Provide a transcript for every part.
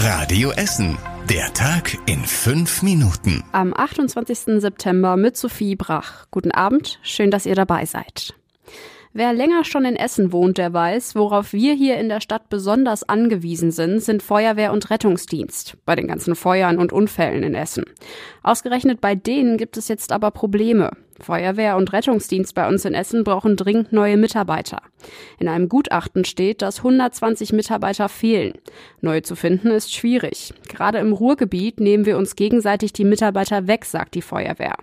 Radio Essen. Der Tag in fünf Minuten. Am 28. September mit Sophie Brach. Guten Abend, schön, dass ihr dabei seid. Wer länger schon in Essen wohnt, der weiß, worauf wir hier in der Stadt besonders angewiesen sind, sind Feuerwehr und Rettungsdienst bei den ganzen Feuern und Unfällen in Essen. Ausgerechnet bei denen gibt es jetzt aber Probleme. Feuerwehr und Rettungsdienst bei uns in Essen brauchen dringend neue Mitarbeiter. In einem Gutachten steht, dass 120 Mitarbeiter fehlen. Neue zu finden ist schwierig. Gerade im Ruhrgebiet nehmen wir uns gegenseitig die Mitarbeiter weg, sagt die Feuerwehr.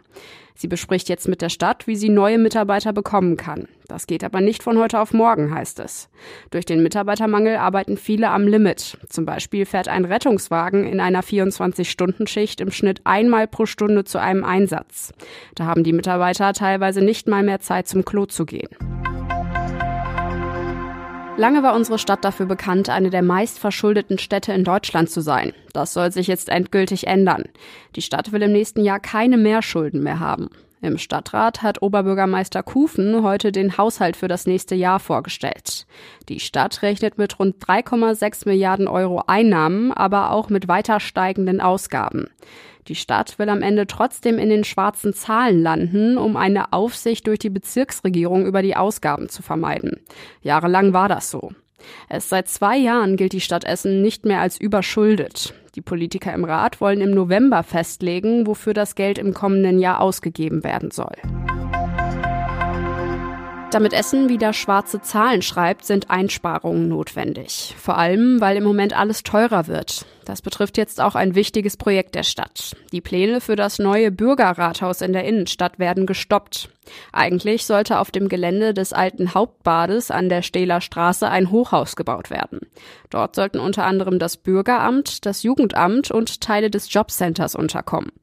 Sie bespricht jetzt mit der Stadt, wie sie neue Mitarbeiter bekommen kann. Das geht aber nicht von heute auf morgen, heißt es. Durch den Mitarbeitermangel arbeiten viele am Limit. Zum Beispiel fährt ein Rettungswagen in einer 24-Stunden-Schicht im Schnitt einmal pro Stunde zu einem Einsatz. Da haben die Mitarbeiter teilweise nicht mal mehr Zeit, zum Klo zu gehen. Lange war unsere Stadt dafür bekannt, eine der meist verschuldeten Städte in Deutschland zu sein. Das soll sich jetzt endgültig ändern. Die Stadt will im nächsten Jahr keine Mehrschulden mehr haben. Im Stadtrat hat Oberbürgermeister Kufen heute den Haushalt für das nächste Jahr vorgestellt. Die Stadt rechnet mit rund 3,6 Milliarden Euro Einnahmen, aber auch mit weiter steigenden Ausgaben. Die Stadt will am Ende trotzdem in den schwarzen Zahlen landen, um eine Aufsicht durch die Bezirksregierung über die Ausgaben zu vermeiden. Jahrelang war das so. Erst seit zwei Jahren gilt die Stadt Essen nicht mehr als überschuldet. Die Politiker im Rat wollen im November festlegen, wofür das Geld im kommenden Jahr ausgegeben werden soll. Damit Essen wieder schwarze Zahlen schreibt, sind Einsparungen notwendig. Vor allem, weil im Moment alles teurer wird. Das betrifft jetzt auch ein wichtiges Projekt der Stadt. Die Pläne für das neue Bürgerrathaus in der Innenstadt werden gestoppt. Eigentlich sollte auf dem Gelände des alten Hauptbades an der Stähler Straße ein Hochhaus gebaut werden. Dort sollten unter anderem das Bürgeramt, das Jugendamt und Teile des Jobcenters unterkommen.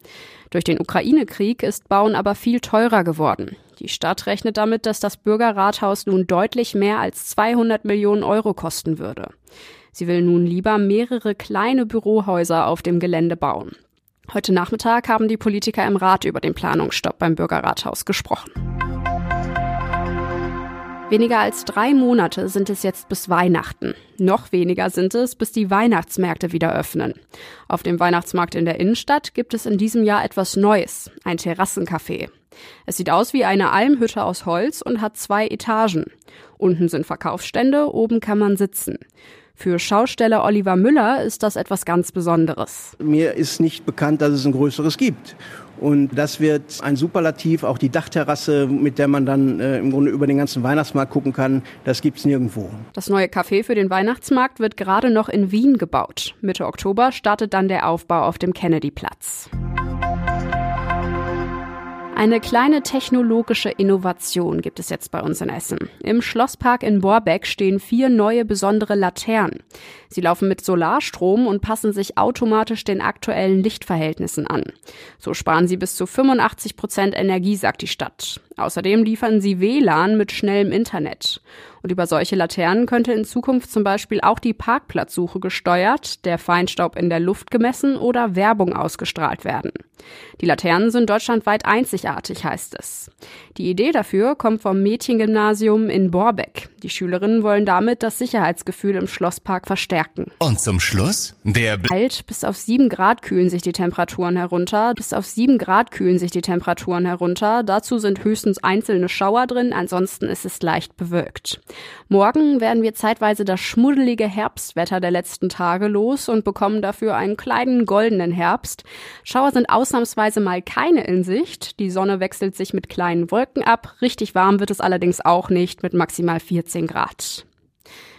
Durch den Ukraine-Krieg ist Bauen aber viel teurer geworden. Die Stadt rechnet damit, dass das Bürgerrathaus nun deutlich mehr als 200 Millionen Euro kosten würde. Sie will nun lieber mehrere kleine Bürohäuser auf dem Gelände bauen. Heute Nachmittag haben die Politiker im Rat über den Planungsstopp beim Bürgerrathaus gesprochen. Weniger als drei Monate sind es jetzt bis Weihnachten. Noch weniger sind es, bis die Weihnachtsmärkte wieder öffnen. Auf dem Weihnachtsmarkt in der Innenstadt gibt es in diesem Jahr etwas Neues, ein Terrassencafé. Es sieht aus wie eine Almhütte aus Holz und hat zwei Etagen. Unten sind Verkaufsstände, oben kann man sitzen. Für Schausteller Oliver Müller ist das etwas ganz Besonderes. Mir ist nicht bekannt, dass es ein größeres gibt. Und das wird ein Superlativ, auch die Dachterrasse, mit der man dann äh, im Grunde über den ganzen Weihnachtsmarkt gucken kann, das gibt's nirgendwo. Das neue Café für den Weihnachtsmarkt wird gerade noch in Wien gebaut. Mitte Oktober startet dann der Aufbau auf dem Kennedyplatz. Eine kleine technologische Innovation gibt es jetzt bei uns in Essen. Im Schlosspark in Borbeck stehen vier neue besondere Laternen. Sie laufen mit Solarstrom und passen sich automatisch den aktuellen Lichtverhältnissen an. So sparen sie bis zu 85 Prozent Energie, sagt die Stadt. Außerdem liefern sie WLAN mit schnellem Internet. Und über solche Laternen könnte in Zukunft zum Beispiel auch die Parkplatzsuche gesteuert, der Feinstaub in der Luft gemessen oder Werbung ausgestrahlt werden. Die Laternen sind deutschlandweit einzigartig, heißt es. Die Idee dafür kommt vom Mädchengymnasium in Borbeck. Die Schülerinnen wollen damit das Sicherheitsgefühl im Schlosspark verstärken. Und zum Schluss der Halt, bis auf sieben Grad kühlen sich die Temperaturen herunter. Bis auf sieben Grad kühlen sich die Temperaturen herunter. Dazu sind höchstens einzelne Schauer drin, ansonsten ist es leicht bewölkt. Morgen werden wir zeitweise das schmuddelige Herbstwetter der letzten Tage los und bekommen dafür einen kleinen goldenen Herbst. Schauer sind ausnahmsweise mal keine in Sicht. Die Sonne wechselt sich mit kleinen Wolken ab. Richtig warm wird es allerdings auch nicht mit maximal 14 Grad.